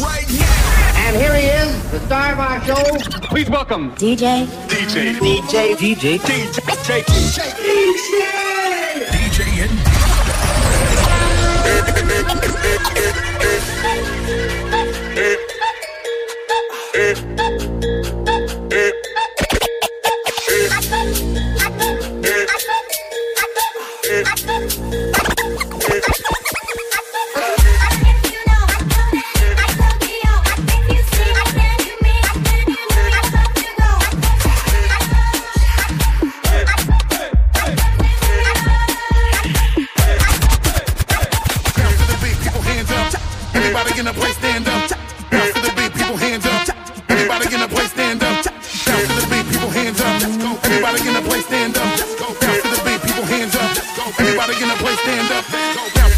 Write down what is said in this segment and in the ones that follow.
right now. And here he is, the star of our show. Please welcome DJ. DJ. DJ. DJ. DJ. DJ. DJ and Bounce stand up.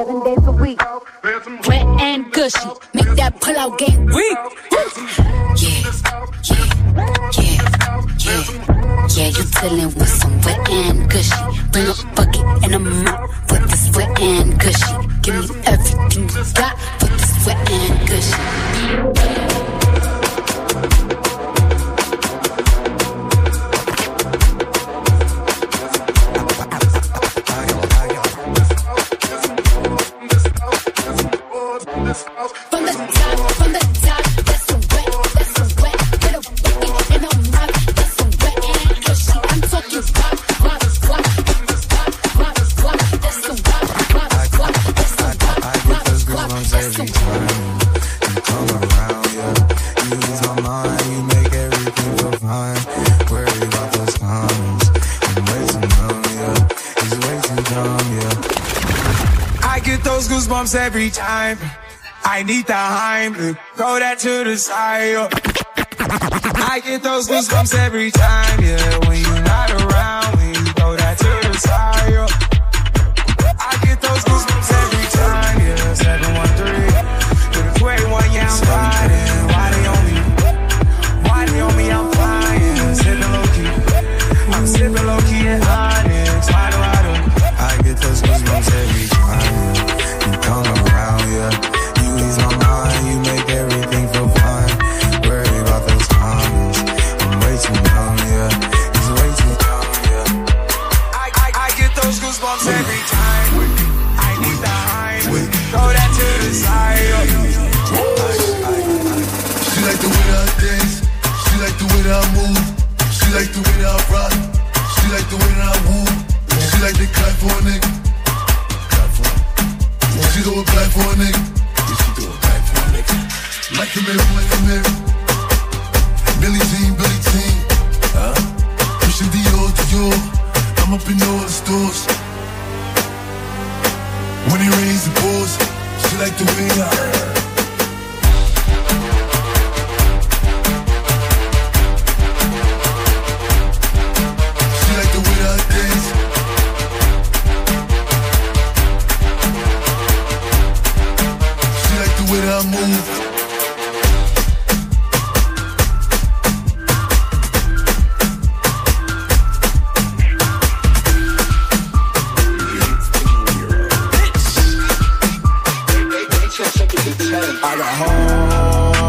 Seven days a week. wet and gushy. Make that pull out game weak. Yeah, yeah, yeah, yeah. Yeah, you dealing with some wet and gushy. Bring a bucket and a mop with this wet and gushy. Give me everything you got with this wet and gushy. Goosebumps every time. I need the Heimlich, throw that to the side. I get those goosebumps every time, yeah. The way that I dance. She like the way that I move. She like the way that I rock. She like the way that I woo. She like to clap for a nigga. Clap for her. She do it back for a nigga. She do it back for a nigga. Like a mirror, like a mirror. Billie Jean, Billie Jean. Huh? Pushing Dior, Dior. I'm up in all the stores. When it rains, it pours. She like the way I. I got home.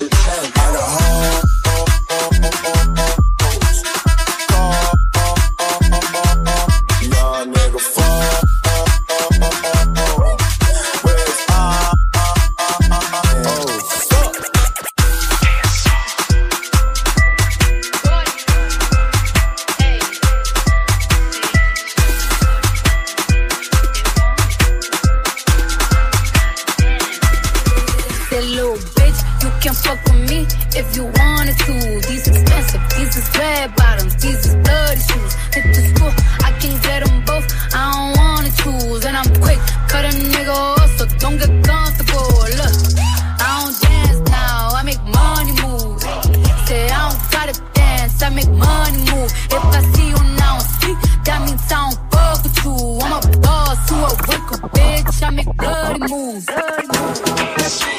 I got Young bloody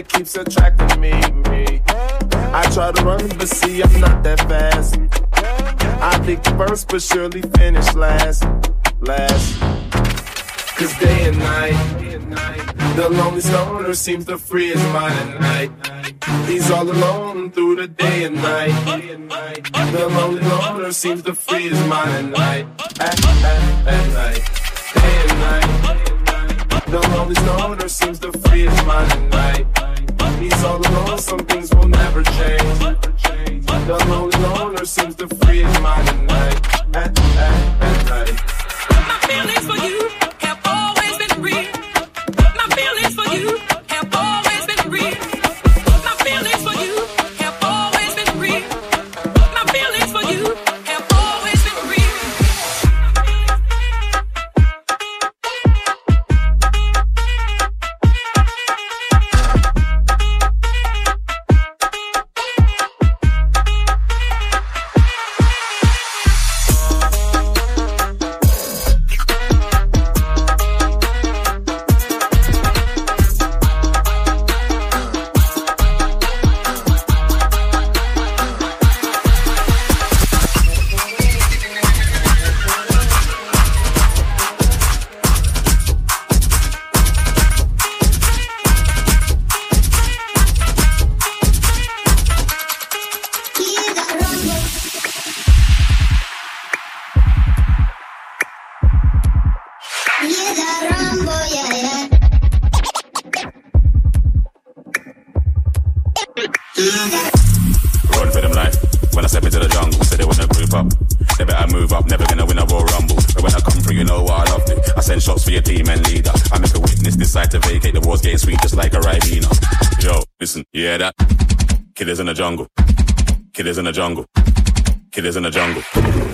magnet keeps attracting me, me. I try to run, but see, I'm not that fast. I think first, but surely finish last, last. Cause day and night, the lonely stoner seems to free his mind at night. He's all alone through the day and night. The lonely loner seems to free his mind at night. At, at, at night. Day and night. The lonely stoner seems to free his mind at night. He's all alone, some things will never change. The lonely loner seems to free his mind at night. At, at, at night. My feelings for you to vacate. The war's getting sweet just like a Ribena. Yo, listen, hear that? Killers in the jungle. Killers in the jungle. Killers in the jungle.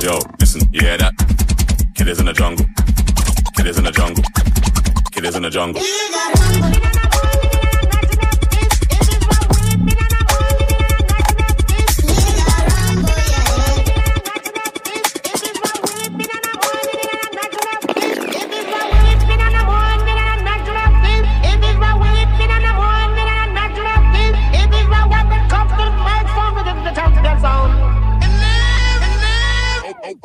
Yo, listen, hear that? Killers in the jungle. Killers in the jungle. Killers in the jungle.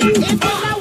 I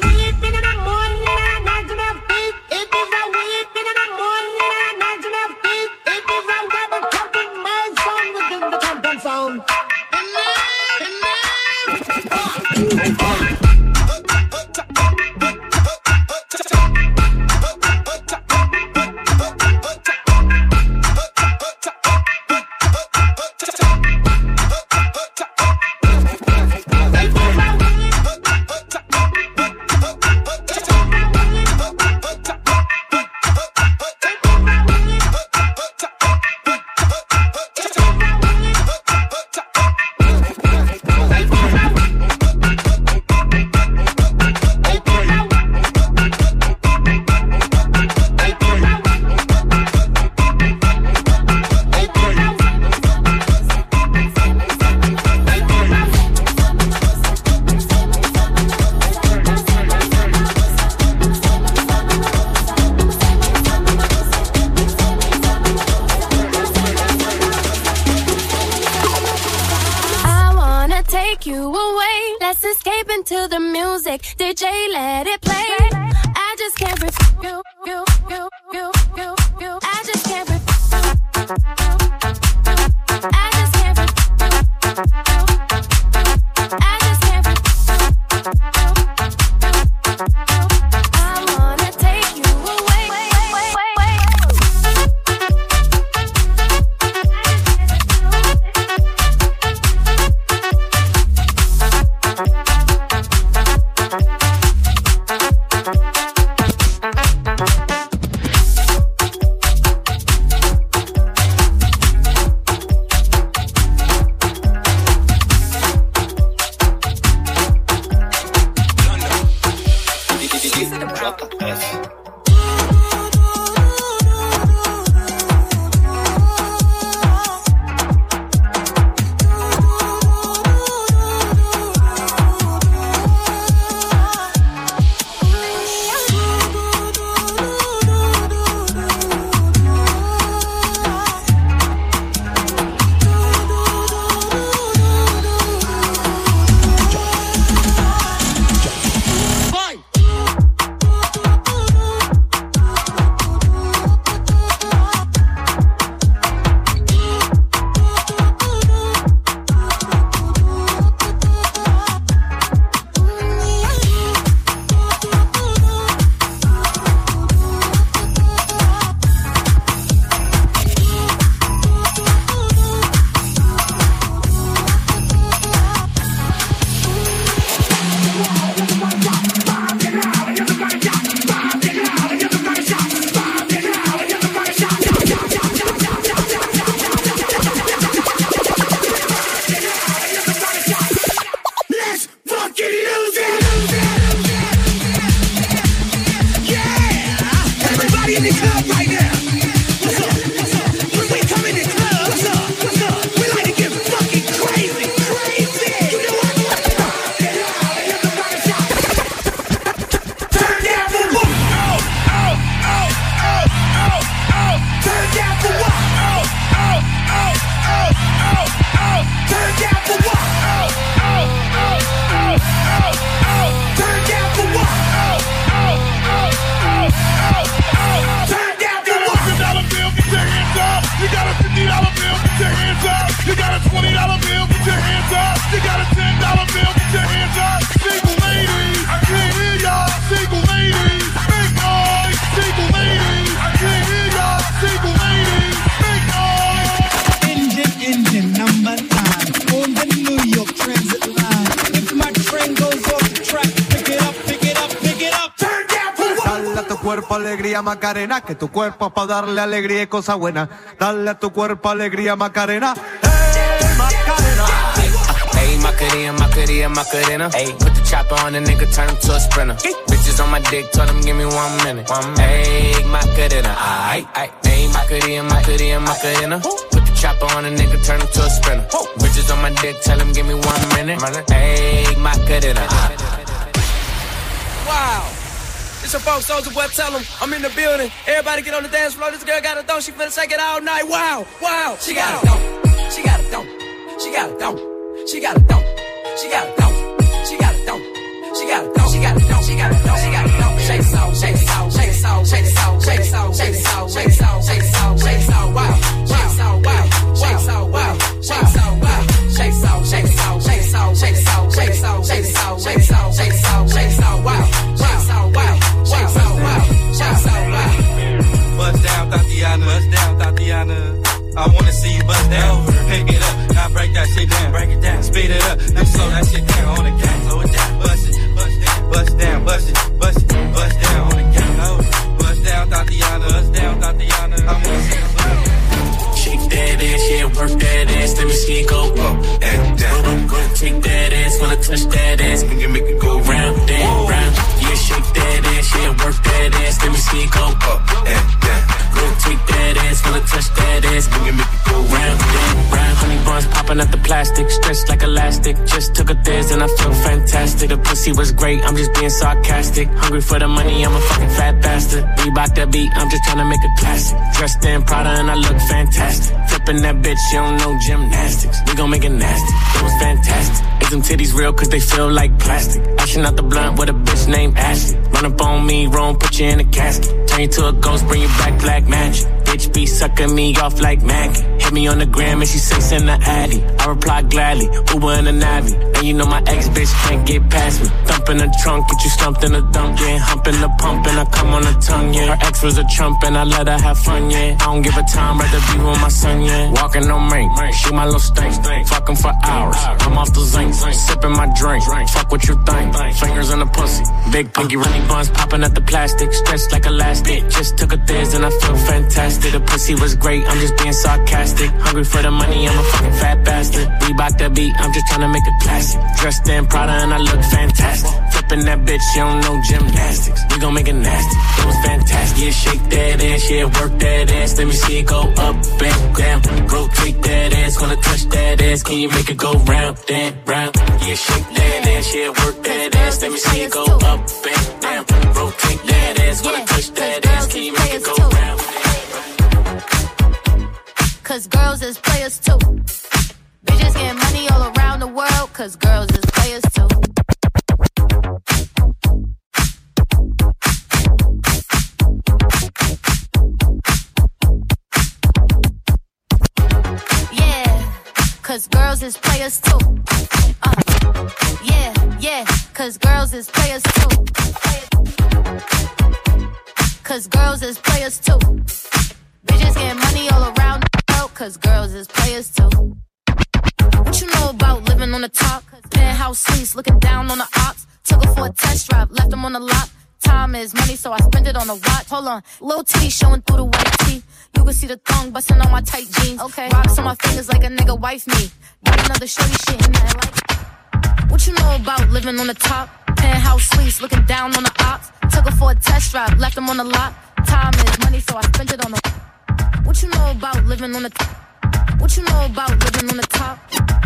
Macarena, que tu cuerpo es para darle alegría y cosa buena. Dale a tu cuerpo alegría Macarena. ¡Hey, Macarena! Ayy, Macarena, Macarena, Macarena. Ayy, put the chopper on the nigga, turn him to a sprinter. Bitches on my dick, tell him give me one minute. One minute. Ayy, Macarena, aight, aight. Ayy, Macarena, Macarena, Macarena. Put the chopper on the nigga, turn him to a sprinter. Bitches on my dick, tell him give me one minute. Ayy, Macarena. Wow. It's your folks, Soldier Boy, tell them I'm in the building. Everybody get on the dance floor. This girl got a thong. She finna shake it all night. Wow, wow. She got a thong. She got a thong. She got a thong. She got a thong. She got a thong. She got a thong. She got a thong. She got a thong. She got a thong. She got a thong. Shake it out, shake it out, shake it out, shake it out, shake it out, shake it out, shake it out, shake it out, shake it out, wow, shake it out, wow, shake it out, wow, shake it out, wow, shake it out, shake it out, shake it out, shake it out, shake it out, shake it out, shake it out, shake it out, shake it out, wow, The pussy was great, I'm just being sarcastic. Hungry for the money, I'm a fucking fat bastard. Reebok that beat, I'm just trying to make a classic. Dressed in Prada and I look fantastic. Flipping that bitch, you don't know gymnastics. We gon' make it nasty. It was fantastic. Is them titties real cause they feel like plastic? Ashing out the blunt with a bitch named Ashley. Run up on me, wrong, put you in a casket. Turn you to a ghost, bring you back black magic. Bitch be sucking me off like Maggie. Hit me on the gram and she say send the addy. I reply gladly, Uber in the Navi. And you know my ex bitch can't get past me. Thump in the trunk, get you stumped in the dump, yeah. Hump in the pump and I come on the tongue, yeah. Her ex was a trump and I let her have fun, yeah. I don't give a time, rather be with my son, yeah. Walking on me, shoot my little stink. Fuck 'em for hours. I'm off the zinc, sipping my drink. Fuck what you think. Fingers in the pussy, big pinky running buns popping at the plastic, stretched like elastic. Just took a thiz and I feel fantastic. The pussy was great, I'm just being sarcastic. Hungry for the money, I'm a fucking fat bastard. Reebok that beat, I'm just trying to make a classic. Dressed in Prada and I look fantastic. Flipping that bitch, you don't know gymnastics. We gon' make it nasty. It was fantastic. Yeah, shake that ass, yeah, work that ass. Let me see it go up and down. Rotate that ass, wanna touch that ass. Can you make it go round and round? Yeah, shake that ass, yeah, work that ass. Let me see it go up and down. Rotate that ass, wanna touch that ass. Can you make it go round? Cause girls is players too. Bitches getting money all around the world, cause girls is players too. Yeah, cause girls is players too. Uh, yeah, yeah, cause girls is players too. Cause girls is players too. Bitches getting money all around the world, cause girls is players too. What you know about living on the top? Penthouse suites, looking down on the ops. Took her for a test drive, left them on the lot. Time is money, so I spend it on a watch. Hold on, little titty showing through the white tee. You can see the thong busting on my tight jeans. Okay, rocks on my fingers like a nigga wife me. Got another shorty shit in that like. What you know about living on the top? Penthouse suites, looking down on the ops. Took her for a test drive, left them on the lot. Time is money, so I spent it on a. What you know about living on the top? What you know about living on the top?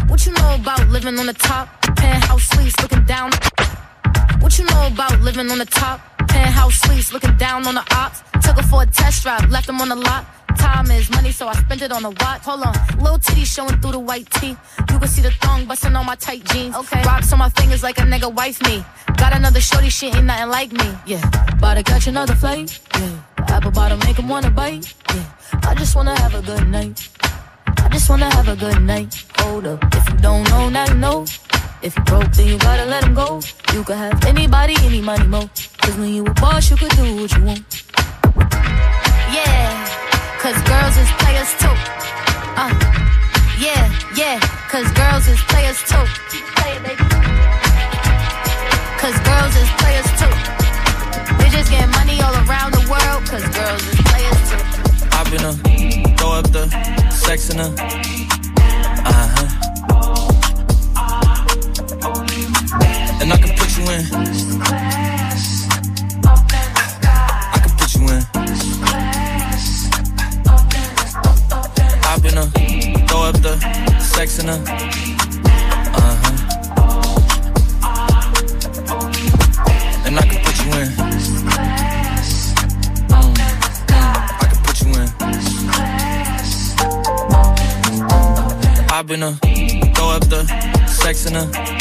What you know about living on the top? Penthouse suites, looking down. What you know about living on the top? Penthouse suites, looking down on the ops. Took her for a test drive, left them on the lot. Time is money, so I spent it on a watch. Hold on, little titty showing through the white tee. You can see the thong busting on my tight jeans. Okay, rocks on my fingers like a nigga wife me. Got another shorty, she ain't nothing like me. Yeah, about to catch another flight. Yeah, apple bottom make him wanna bite. Yeah, I just wanna have a good night. I just wanna have a good night. Hold up, if you don't know, now you know. If you broke, then you gotta let him go. You could have anybody, any money, mo. Cause when you a boss, you could do what you want. Yeah, cause girls is players too. Uh, yeah, yeah, cause girls is players too. Cause girls is players too. Getting money all around the world. cause girls is players too. Hop in her, throw up the sex in her. Uh huh. And I can put you in. I can put you in her, throw up the sex in her. In her, throw up the sex in her.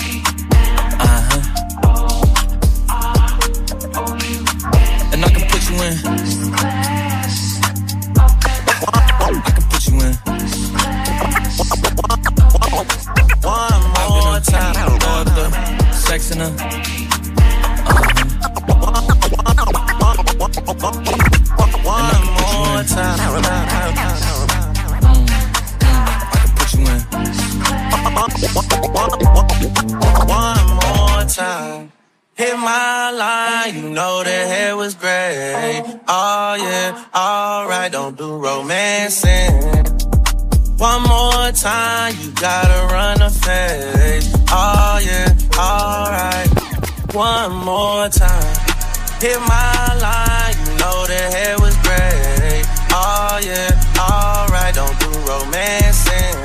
Hit my line, you know the hair was gray. Oh yeah, alright, don't do romancing.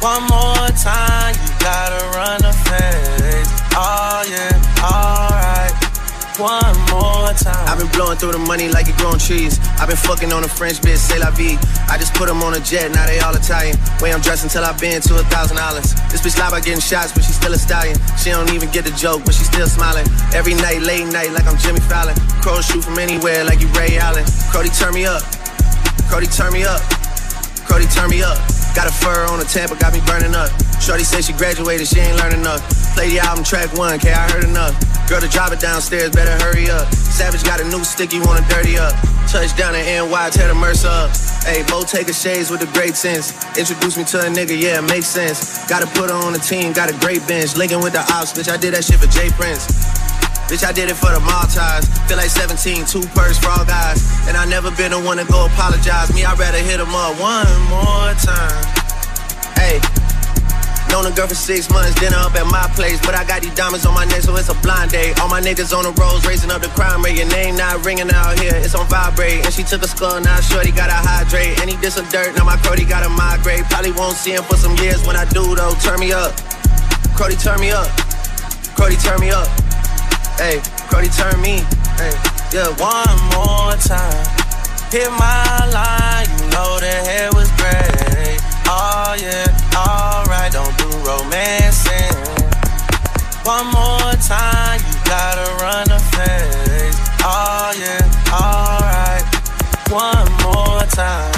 One more time, you gotta run a face. Oh yeah, alright. One more time. I've been blowing through the money like it growing trees. I've been fucking on a French bitch, say la vie. I just put them on a jet, now they all Italian. Way I'm dressed until I've been to a thousand dollars. This bitch lie by getting shots, but she's still a stallion. She don't even get the joke, but she's still smiling. Every night, late night, like I'm Jimmy Fallon. Crows shoot from anywhere, like you Ray Allen. Cody, turn me up. Cody, turn me up. Cody, turn me up. Got a fur on the Tampa, got me burning up. Shorty said she graduated, she ain't learning enough. Play the album track one, okay, I heard enough. Girl, to drive it downstairs, better hurry up. Savage got a new stick, you wanna dirty up. Touchdown in NY, tear the Mercer up. Hey, Bo take a shades with a great sense. Introduce me to a nigga, yeah, it makes sense. Gotta put her on the team, got a great bench. Linking with the ops, bitch, I did that shit for Jay Prince. Bitch, I did it for the Maltese. Feel like 17, two purse for all guys. And I never been the one to go apologize. Me, I'd rather hit him up one more time. Hey. Known a girl for six months, dinner up at my place. But I got these diamonds on my neck, so it's a blind date. All my niggas on the roads, raising up the crime rate. Your name not ringing out here, it's on vibrate. And she took a skull, now shorty gotta hydrate. And he did some dirt, now my Cody gotta migrate. Probably won't see him for some years when I do, though. Turn me up. Cody, turn me up. Cody, turn me up. Hey, Cody, turn me. Hey, yeah, one more time. Hit my line, you know the hair was gray. Oh yeah, alright, romancing. One more time, you gotta run a face. Oh yeah, alright. One more time.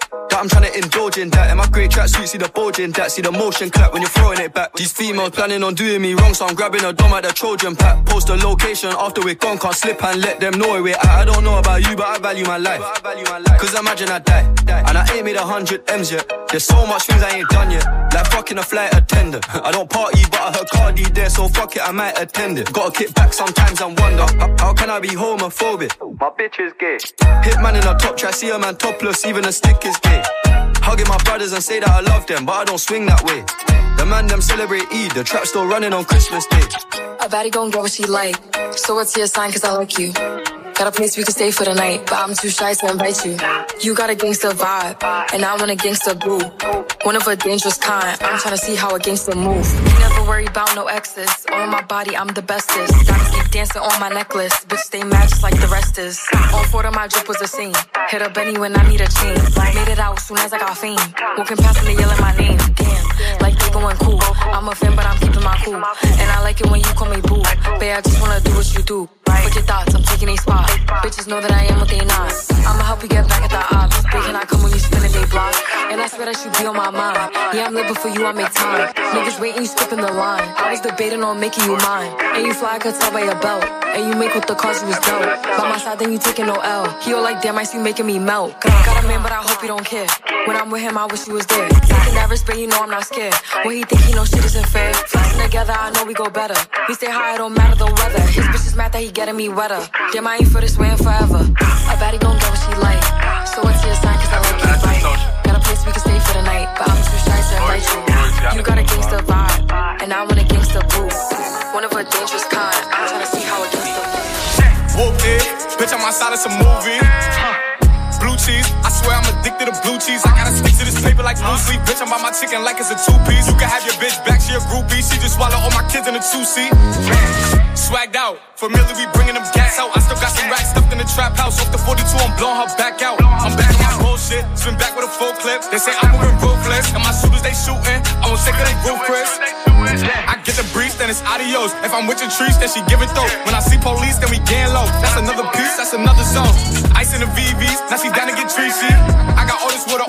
I'm trying to indulge in that. In my grey tracksuit, see the bulge in that, see the motion clap when you're throwing it back. These females planning on doing me wrong, so I'm grabbing a dome at the Trojan pack. Post a location after we're gone, can't slip and let them know we're at. I don't know about you, but I value my life. Cause imagine I die, and I ain't made a hundred M's yet. There's so much things I ain't done yet, like fucking a flight attendant. I don't party, but I heard Cardi there, so fuck it, I might attend it. Gotta kick back sometimes and wonder, how, how can I be homophobic? My bitch is gay. Hitman in a top try, see a man topless, even a stick is gay. Hugging my brothers and say that I love them, but I don't swing that way. The man them celebrate Eid, the trap still running on Christmas Day. A baddie gon' get what she like. So what's your sign? Cause I like you. Got a place we can stay for the night, but I'm too shy to invite you. You got a gangster vibe, and I want a gangster boo. One of a dangerous kind. I'm tryna see how a gangster move. Never worry about no exes. On my body, I'm the bestest. Gotta keep dancing on my necklace. Bitch, mad just like the rest is. On four of my drip was a scene. Hit up Benny when I need a chain. Made it out soon as I got fame. Walking past and they yelling my name. Damn, like they going cool. I'm a fan, but I'm keeping my cool. And I like it when you call me boo. Babe, I just wanna do what you do. Fuck your thoughts, I'm taking a spot. Bitches know that I am what they not. I'ma help you get back at the ops. Big can I come when you spinning they block? And I swear that you be on my mind. Yeah, I'm living for you, I make time. Niggas waiting, you skipping the line. I was debating on making you mine. And you fly, I could tell by your belt. And you make with the cause you was dealt. By my side, then you taking no L. He all like, damn, I see you making me melt. Got a man, but I hope you don't care. When I'm with him, I wish you was there. Taking that risk, but you know I'm not scared. When he think he know shit isn't fair. Flexing together, I know we go better. We stay high, it don't matter the weather. His bitch is mad that he getting me wetter. Damn, I ain't for this way and forever. A baddie gon' get what she like. So what's your sign? Cause I like you right. Got a place we can stay for the night, but I'm too shy to invite you. You got a gangster vibe, and I want a gangster boo. One of a dangerous kind. I'm tryna see how a gangster Whoop it, eh, bitch, I'm outside it's a movie. Blue cheese, I swear I'm addicted to blue cheese. I gotta stick like blue sleep. Bitch, I'm on my chicken like it's a two piece. You can have your bitch back, she a groupie. She just swallow all my kids in a two seat. Swagged out, familiar, we bringing them gas out. I still got some racks stuffed in the trap house. Off the 42, I'm blowing her back out. I'm back on my bullshit, swim back with a full clip. They say I'm moving ruthless, and my shooters they shooting. I won't take her, they Chris. I get the breeze, then it's adios. If I'm with your trees, then she it though. When I see police, then we gang low. That's another piece, that's another zone. Ice in the VVs, now she down to get treachy. I got all this with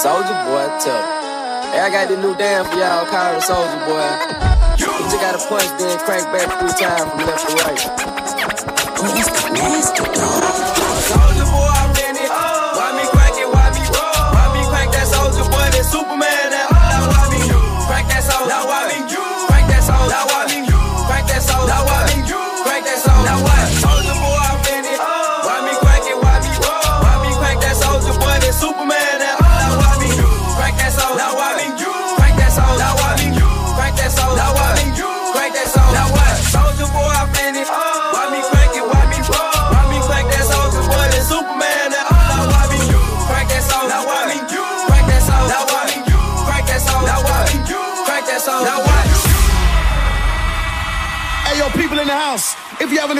Soldier boy, tough. Hey, I got the new damn for y'all, call it Soldier boy. You just gotta punch, then crank back three times from left to right. Soldier boy, I'm ready.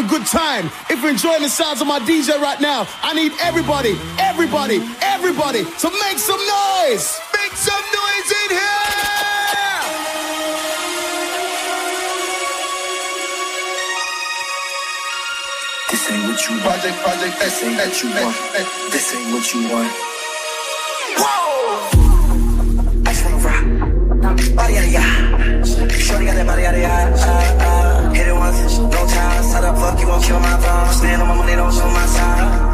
a good time, if you're enjoying the sounds of my DJ right now, I need everybody, everybody, everybody to make some noise. Make some noise in here. This ain't what you want. Project, project, this ain't that you want. This ain't what you want. Whoa! I just wanna rock. Body yada yada. Shorty got that body yada yada. Uh, hit it once, no time how the fuck you won't kill my vibe? Stand on my money, don't show my side?